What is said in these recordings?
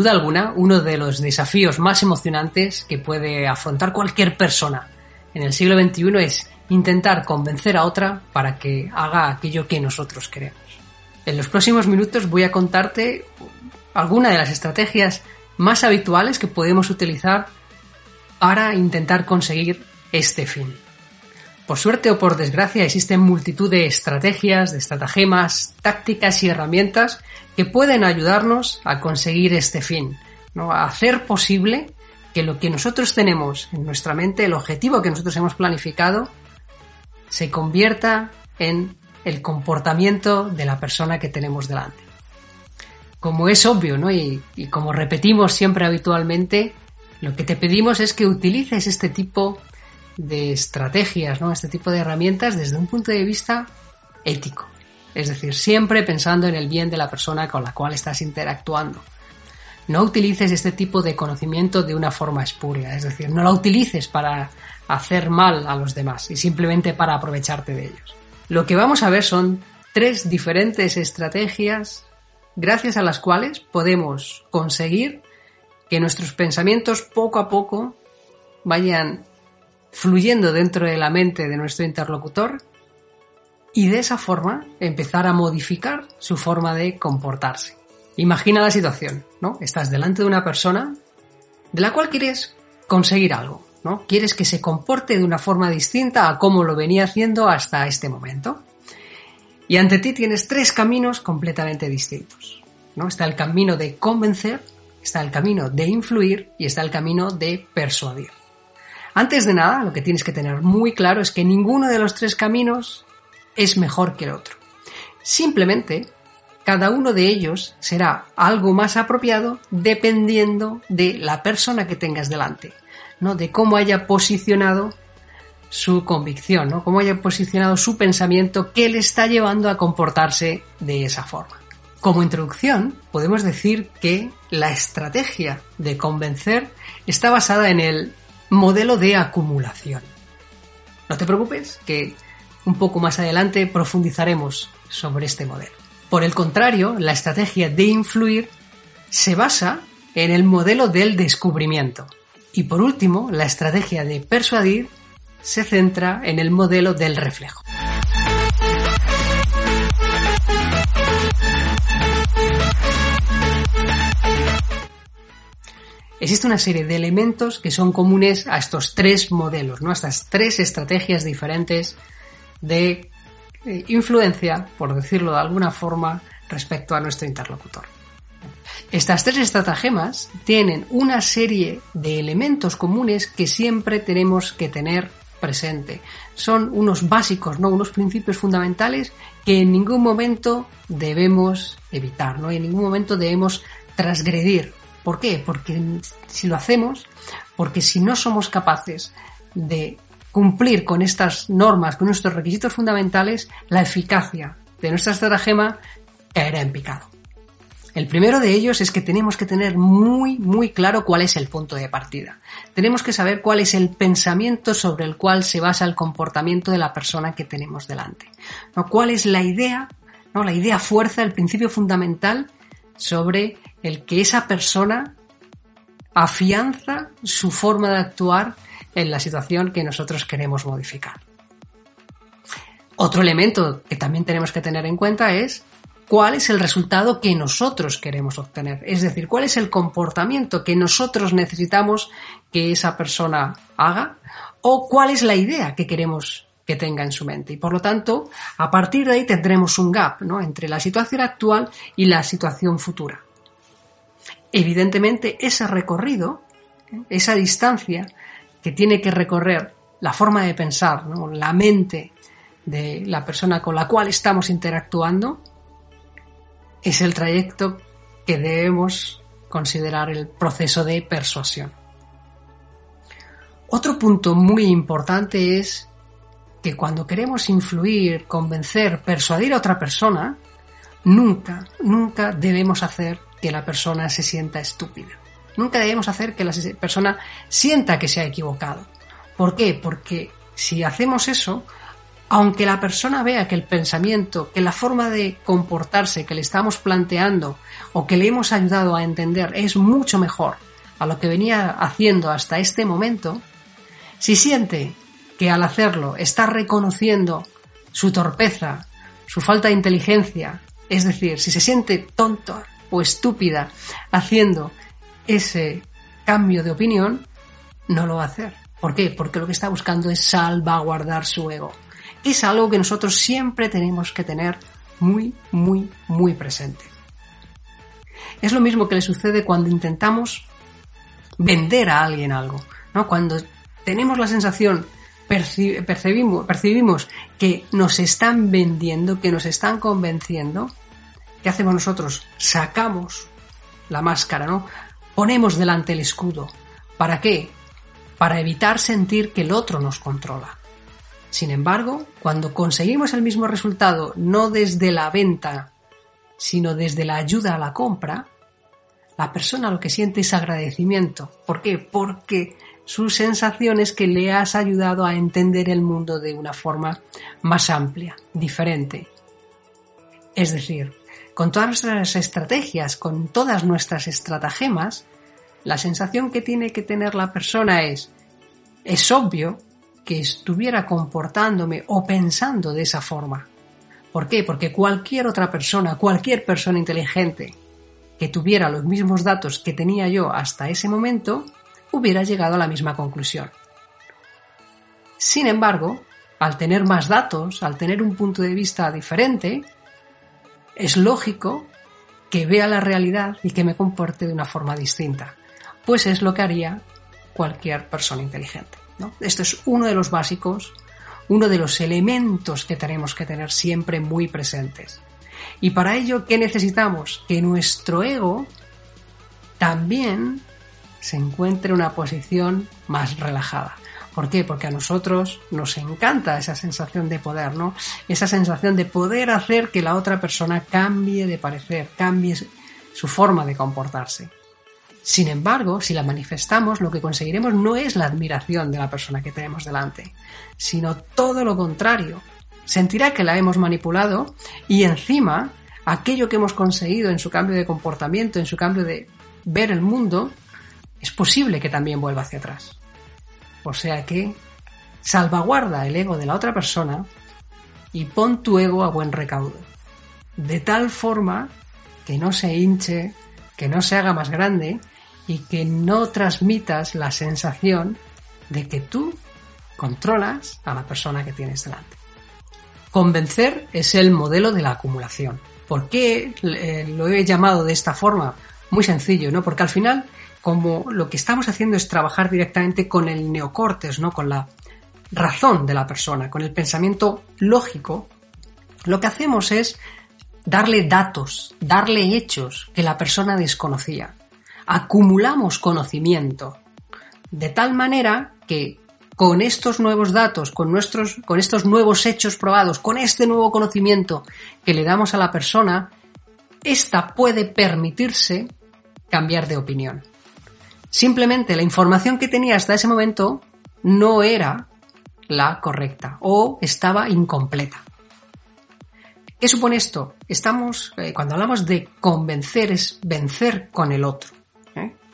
duda alguna, uno de los desafíos más emocionantes que puede afrontar cualquier persona en el siglo XXI es intentar convencer a otra para que haga aquello que nosotros queremos. En los próximos minutos voy a contarte algunas de las estrategias más habituales que podemos utilizar para intentar conseguir este fin. Por suerte o por desgracia existen multitud de estrategias, de estratagemas, tácticas y herramientas que pueden ayudarnos a conseguir este fin, ¿no? a hacer posible que lo que nosotros tenemos en nuestra mente, el objetivo que nosotros hemos planificado, se convierta en el comportamiento de la persona que tenemos delante. Como es obvio, ¿no? Y, y como repetimos siempre habitualmente, lo que te pedimos es que utilices este tipo de estrategias, ¿no? Este tipo de herramientas desde un punto de vista ético. Es decir, siempre pensando en el bien de la persona con la cual estás interactuando. No utilices este tipo de conocimiento de una forma espuria, es decir, no lo utilices para hacer mal a los demás y simplemente para aprovecharte de ellos. Lo que vamos a ver son tres diferentes estrategias gracias a las cuales podemos conseguir que nuestros pensamientos poco a poco vayan fluyendo dentro de la mente de nuestro interlocutor y de esa forma empezar a modificar su forma de comportarse. Imagina la situación, ¿no? Estás delante de una persona de la cual quieres conseguir algo, ¿no? Quieres que se comporte de una forma distinta a como lo venía haciendo hasta este momento. Y ante ti tienes tres caminos completamente distintos, ¿no? Está el camino de convencer, está el camino de influir y está el camino de persuadir. Antes de nada, lo que tienes que tener muy claro es que ninguno de los tres caminos es mejor que el otro. Simplemente, cada uno de ellos será algo más apropiado dependiendo de la persona que tengas delante, ¿no? De cómo haya posicionado su convicción, ¿no? Cómo haya posicionado su pensamiento que le está llevando a comportarse de esa forma. Como introducción, podemos decir que la estrategia de convencer está basada en el modelo de acumulación. No te preocupes, que un poco más adelante profundizaremos sobre este modelo. Por el contrario, la estrategia de influir se basa en el modelo del descubrimiento. Y por último, la estrategia de persuadir se centra en el modelo del reflejo. Existe una serie de elementos que son comunes a estos tres modelos, ¿no? a estas tres estrategias diferentes de eh, influencia, por decirlo de alguna forma, respecto a nuestro interlocutor. Estas tres estratagemas tienen una serie de elementos comunes que siempre tenemos que tener presente. Son unos básicos, ¿no? Unos principios fundamentales que en ningún momento debemos evitar, ¿no? En ningún momento debemos transgredir ¿Por qué? Porque si lo hacemos, porque si no somos capaces de cumplir con estas normas, con nuestros requisitos fundamentales, la eficacia de nuestra estratagema caerá en picado. El primero de ellos es que tenemos que tener muy, muy claro cuál es el punto de partida. Tenemos que saber cuál es el pensamiento sobre el cual se basa el comportamiento de la persona que tenemos delante. ¿No? ¿Cuál es la idea, ¿no? la idea fuerza, el principio fundamental sobre el que esa persona afianza su forma de actuar en la situación que nosotros queremos modificar. Otro elemento que también tenemos que tener en cuenta es cuál es el resultado que nosotros queremos obtener, es decir, cuál es el comportamiento que nosotros necesitamos que esa persona haga o cuál es la idea que queremos que tenga en su mente. Y por lo tanto, a partir de ahí tendremos un gap entre la situación actual y la situación futura. Evidentemente, ese recorrido, esa distancia que tiene que recorrer la forma de pensar, la mente de la persona con la cual estamos interactuando, es el trayecto que debemos considerar el proceso de persuasión. Otro punto muy importante es que cuando queremos influir, convencer, persuadir a otra persona, nunca, nunca debemos hacer que la persona se sienta estúpida. Nunca debemos hacer que la persona sienta que se ha equivocado. ¿Por qué? Porque si hacemos eso, aunque la persona vea que el pensamiento, que la forma de comportarse que le estamos planteando o que le hemos ayudado a entender es mucho mejor a lo que venía haciendo hasta este momento, si siente que al hacerlo está reconociendo su torpeza, su falta de inteligencia, es decir, si se siente tonto o estúpida haciendo ese cambio de opinión, no lo va a hacer. ¿Por qué? Porque lo que está buscando es salvaguardar su ego es algo que nosotros siempre tenemos que tener muy, muy, muy presente. Es lo mismo que le sucede cuando intentamos vender a alguien algo, ¿no? Cuando tenemos la sensación, percibimos, percibimos que nos están vendiendo, que nos están convenciendo, ¿qué hacemos nosotros? Sacamos la máscara, ¿no? Ponemos delante el escudo. ¿Para qué? Para evitar sentir que el otro nos controla. Sin embargo, cuando conseguimos el mismo resultado no desde la venta, sino desde la ayuda a la compra, la persona lo que siente es agradecimiento. ¿Por qué? Porque su sensación es que le has ayudado a entender el mundo de una forma más amplia, diferente. Es decir, con todas nuestras estrategias, con todas nuestras estratagemas, la sensación que tiene que tener la persona es, es obvio que estuviera comportándome o pensando de esa forma. ¿Por qué? Porque cualquier otra persona, cualquier persona inteligente que tuviera los mismos datos que tenía yo hasta ese momento, hubiera llegado a la misma conclusión. Sin embargo, al tener más datos, al tener un punto de vista diferente, es lógico que vea la realidad y que me comporte de una forma distinta, pues es lo que haría cualquier persona inteligente. Esto es uno de los básicos, uno de los elementos que tenemos que tener siempre muy presentes. Y para ello, ¿qué necesitamos? Que nuestro ego también se encuentre en una posición más relajada. ¿Por qué? Porque a nosotros nos encanta esa sensación de poder, ¿no? Esa sensación de poder hacer que la otra persona cambie de parecer, cambie su forma de comportarse. Sin embargo, si la manifestamos, lo que conseguiremos no es la admiración de la persona que tenemos delante, sino todo lo contrario. Sentirá que la hemos manipulado y encima aquello que hemos conseguido en su cambio de comportamiento, en su cambio de ver el mundo, es posible que también vuelva hacia atrás. O sea que salvaguarda el ego de la otra persona y pon tu ego a buen recaudo. De tal forma que no se hinche, que no se haga más grande y que no transmitas la sensación de que tú controlas a la persona que tienes delante. Convencer es el modelo de la acumulación. ¿Por qué eh, lo he llamado de esta forma? Muy sencillo, ¿no? Porque al final, como lo que estamos haciendo es trabajar directamente con el neocortes, ¿no? Con la razón de la persona, con el pensamiento lógico, lo que hacemos es darle datos, darle hechos que la persona desconocía acumulamos conocimiento, de tal manera que con estos nuevos datos, con, nuestros, con estos nuevos hechos probados, con este nuevo conocimiento que le damos a la persona, ésta puede permitirse cambiar de opinión. Simplemente la información que tenía hasta ese momento no era la correcta o estaba incompleta. ¿Qué supone esto? Estamos, eh, cuando hablamos de convencer, es vencer con el otro.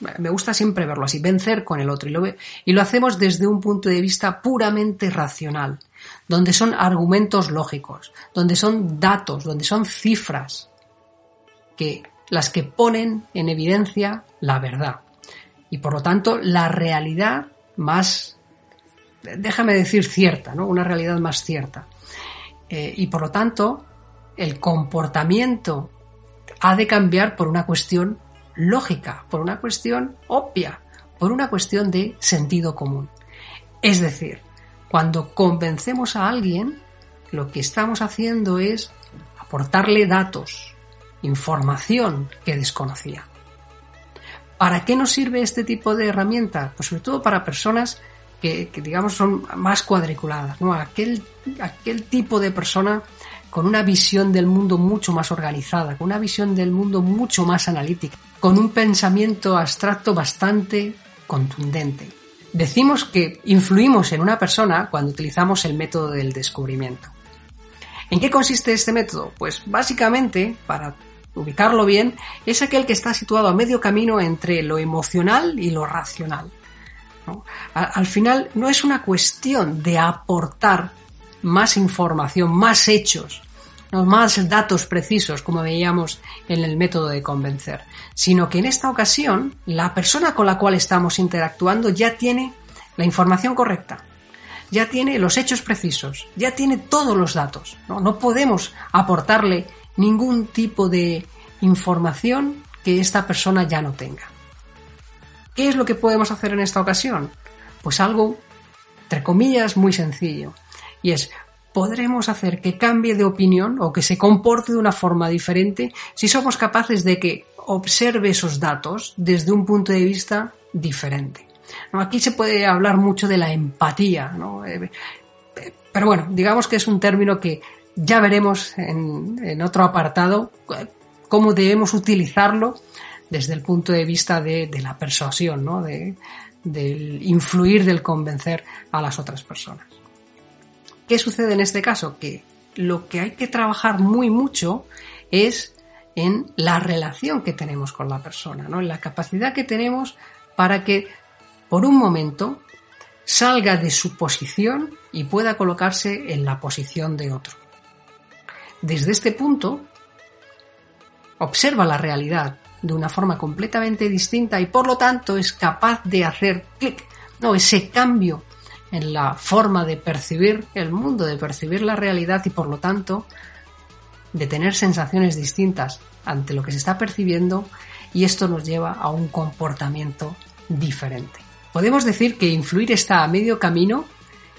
Me gusta siempre verlo así, vencer con el otro. Y lo, y lo hacemos desde un punto de vista puramente racional, donde son argumentos lógicos, donde son datos, donde son cifras, que las que ponen en evidencia la verdad. Y por lo tanto, la realidad más, déjame decir cierta, ¿no? Una realidad más cierta. Eh, y por lo tanto, el comportamiento ha de cambiar por una cuestión lógica, por una cuestión obvia, por una cuestión de sentido común. Es decir, cuando convencemos a alguien, lo que estamos haciendo es aportarle datos, información que desconocía. ¿Para qué nos sirve este tipo de herramienta? Pues sobre todo para personas que, digamos son más cuadriculadas, ¿no? Aquel, aquel tipo de persona con una visión del mundo mucho más organizada, con una visión del mundo mucho más analítica, con un pensamiento abstracto bastante contundente, decimos que influimos en una persona cuando utilizamos el método del descubrimiento. ¿En qué consiste este método? Pues básicamente, para ubicarlo bien, es aquel que está situado a medio camino entre lo emocional y lo racional. Al final no es una cuestión de aportar más información, más hechos, más datos precisos, como veíamos en el método de convencer, sino que en esta ocasión la persona con la cual estamos interactuando ya tiene la información correcta, ya tiene los hechos precisos, ya tiene todos los datos. No, no podemos aportarle ningún tipo de información que esta persona ya no tenga. ¿Qué es lo que podemos hacer en esta ocasión? Pues algo, entre comillas, muy sencillo. Y es, podremos hacer que cambie de opinión o que se comporte de una forma diferente si somos capaces de que observe esos datos desde un punto de vista diferente. Aquí se puede hablar mucho de la empatía, eh, pero bueno, digamos que es un término que ya veremos en, otro apartado cómo debemos utilizarlo desde el punto de vista de, la persuasión, ¿no? de, del influir, del convencer a las otras personas. ¿Qué sucede en este caso? Que lo que hay que trabajar muy mucho es en la relación que tenemos con la persona, ¿no? en la capacidad que tenemos para que por un momento salga de su posición y pueda colocarse en la posición de otro. Desde este punto, observa la realidad de una forma completamente distinta y por lo tanto es capaz de hacer clic, no, ese cambio en la forma de percibir el mundo, de percibir la realidad y por lo tanto de tener sensaciones distintas ante lo que se está percibiendo y esto nos lleva a un comportamiento diferente. Podemos decir que influir está a medio camino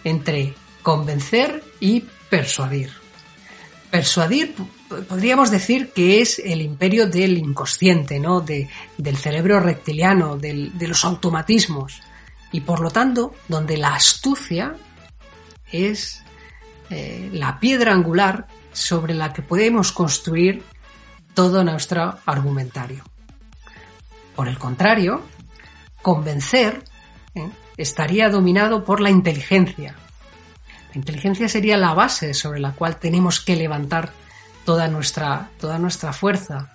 entre convencer y persuadir. Persuadir podríamos decir que es el imperio del inconsciente, ¿no? De, del cerebro reptiliano, de los automatismos. Y por lo tanto, donde la astucia es eh, la piedra angular sobre la que podemos construir todo nuestro argumentario. Por el contrario, convencer ¿eh? estaría dominado por la inteligencia. La inteligencia sería la base sobre la cual tenemos que levantar toda nuestra, toda nuestra fuerza,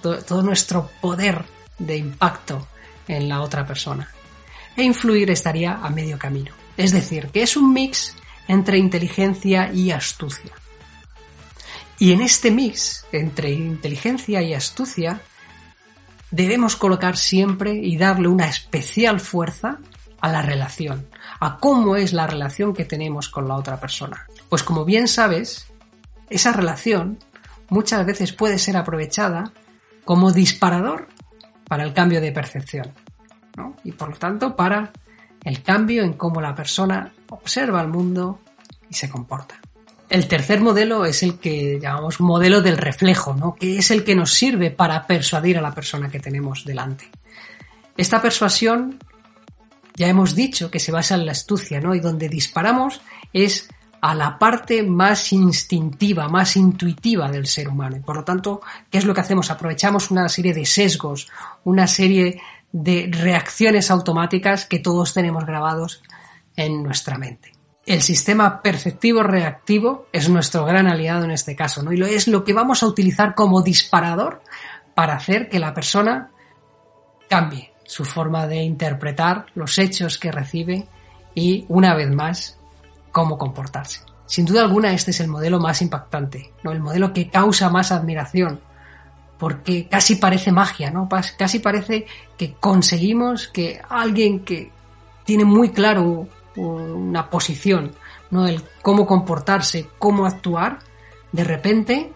todo, nuestro poder de impacto en la otra persona. E influir estaría a medio camino. Es decir, que es un mix entre inteligencia y astucia. Y en este mix entre inteligencia y astucia debemos colocar siempre y darle una especial fuerza a la relación, a cómo es la relación que tenemos con la otra persona. Pues como bien sabes, esa relación muchas veces puede ser aprovechada como disparador para el cambio de percepción y por lo tanto para el cambio en cómo la persona observa el mundo y se comporta. El tercer modelo es el que llamamos modelo del reflejo, ¿no? que es el que nos sirve para persuadir a la persona que tenemos delante. Esta persuasión, ya hemos dicho que se basa en la astucia, ¿no? y donde disparamos es a la parte más instintiva, más intuitiva del ser humano. Y por lo tanto, ¿qué es lo que hacemos? Aprovechamos una serie de sesgos, una serie de reacciones automáticas que todos tenemos grabados en nuestra mente el sistema perceptivo reactivo es nuestro gran aliado en este caso, ¿no? Y lo, es lo que vamos a utilizar como disparador para hacer que la persona cambie su forma de interpretar los hechos que recibe y, una vez más, cómo comportarse. Sin duda alguna, este es el modelo más impactante, ¿no? El modelo que causa más admiración, porque casi parece magia, ¿no? Casi parece que conseguimos que alguien que tiene muy claro una posición, ¿no? El cómo comportarse, cómo actuar, de repente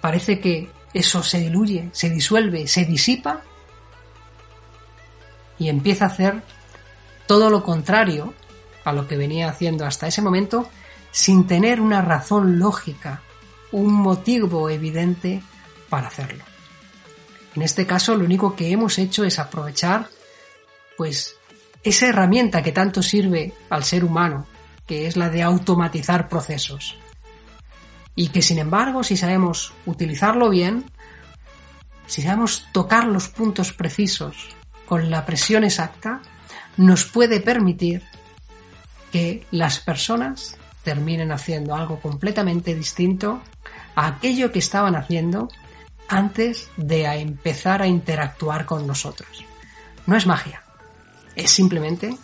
parece que eso se diluye, se disuelve, se disipa y empieza a hacer todo lo contrario a lo que venía haciendo hasta ese momento sin tener una razón lógica, un motivo evidente para hacerlo. En este caso lo único que hemos hecho es aprovechar pues esa herramienta que tanto sirve al ser humano, que es la de automatizar procesos. Y que sin embargo, si sabemos utilizarlo bien, si sabemos tocar los puntos precisos con la presión exacta, nos puede permitir que las personas terminen haciendo algo completamente distinto a aquello que estaban haciendo antes de empezar a interactuar con nosotros. No es magia, es simplemente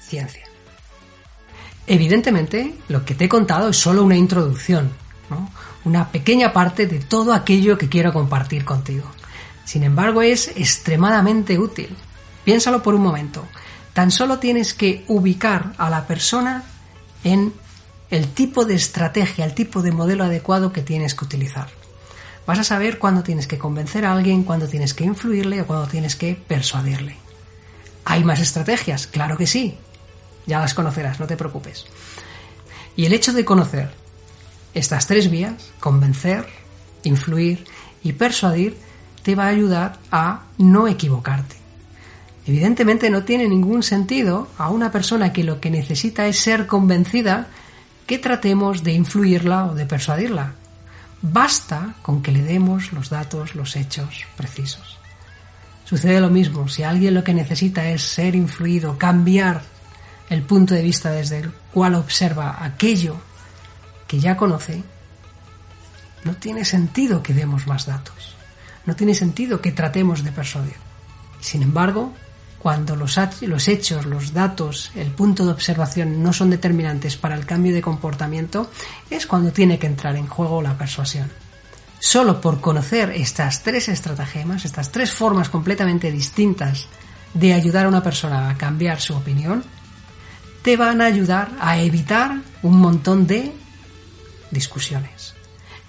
ciencia. Evidentemente, lo que te he contado es solo una introducción, una pequeña parte de todo aquello que quiero compartir contigo. Sin embargo, es extremadamente útil. Piénsalo por un momento. Tan solo tienes que ubicar a la persona en el tipo de estrategia, el tipo de modelo adecuado que tienes que utilizar. Vas a saber cuándo tienes que convencer a alguien, cuándo tienes que influirle o cuándo tienes que persuadirle. ¿Hay más estrategias? Claro que sí. Ya las conocerás, no te preocupes. Y el hecho de conocer estas tres vías, convencer, influir y persuadir, te va a ayudar a no equivocarte. Evidentemente no tiene ningún sentido a una persona que lo que necesita es ser convencida que tratemos de influirla o de persuadirla. Basta con que le demos los datos, los hechos precisos. Sucede lo mismo, si alguien lo que necesita es ser influido, cambiar el punto de vista desde el cual observa aquello que ya conoce, no tiene sentido que demos más datos. No tiene sentido que tratemos de persuadir. Sin embargo, cuando los, hechos, los datos, el punto de observación no son determinantes para el cambio de comportamiento, es cuando tiene que entrar en juego la persuasión. Solo por conocer estas tres estratagemas, estas tres formas completamente distintas de ayudar a una persona a cambiar su opinión, te van a ayudar a evitar un montón de discusiones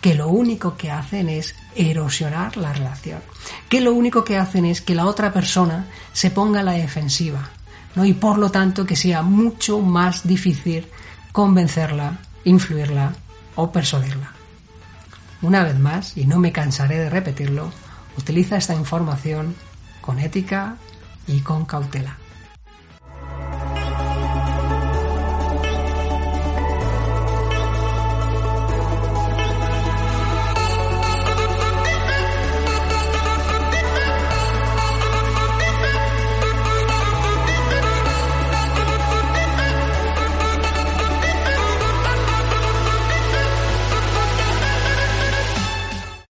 que lo único que hacen es erosionar la relación, que lo único que hacen es que la otra persona se ponga a la defensiva, ¿no? y por lo tanto que sea mucho más difícil convencerla, influirla o persuadirla. Una vez más, y no me cansaré de repetirlo, utiliza esta información con ética y con cautela.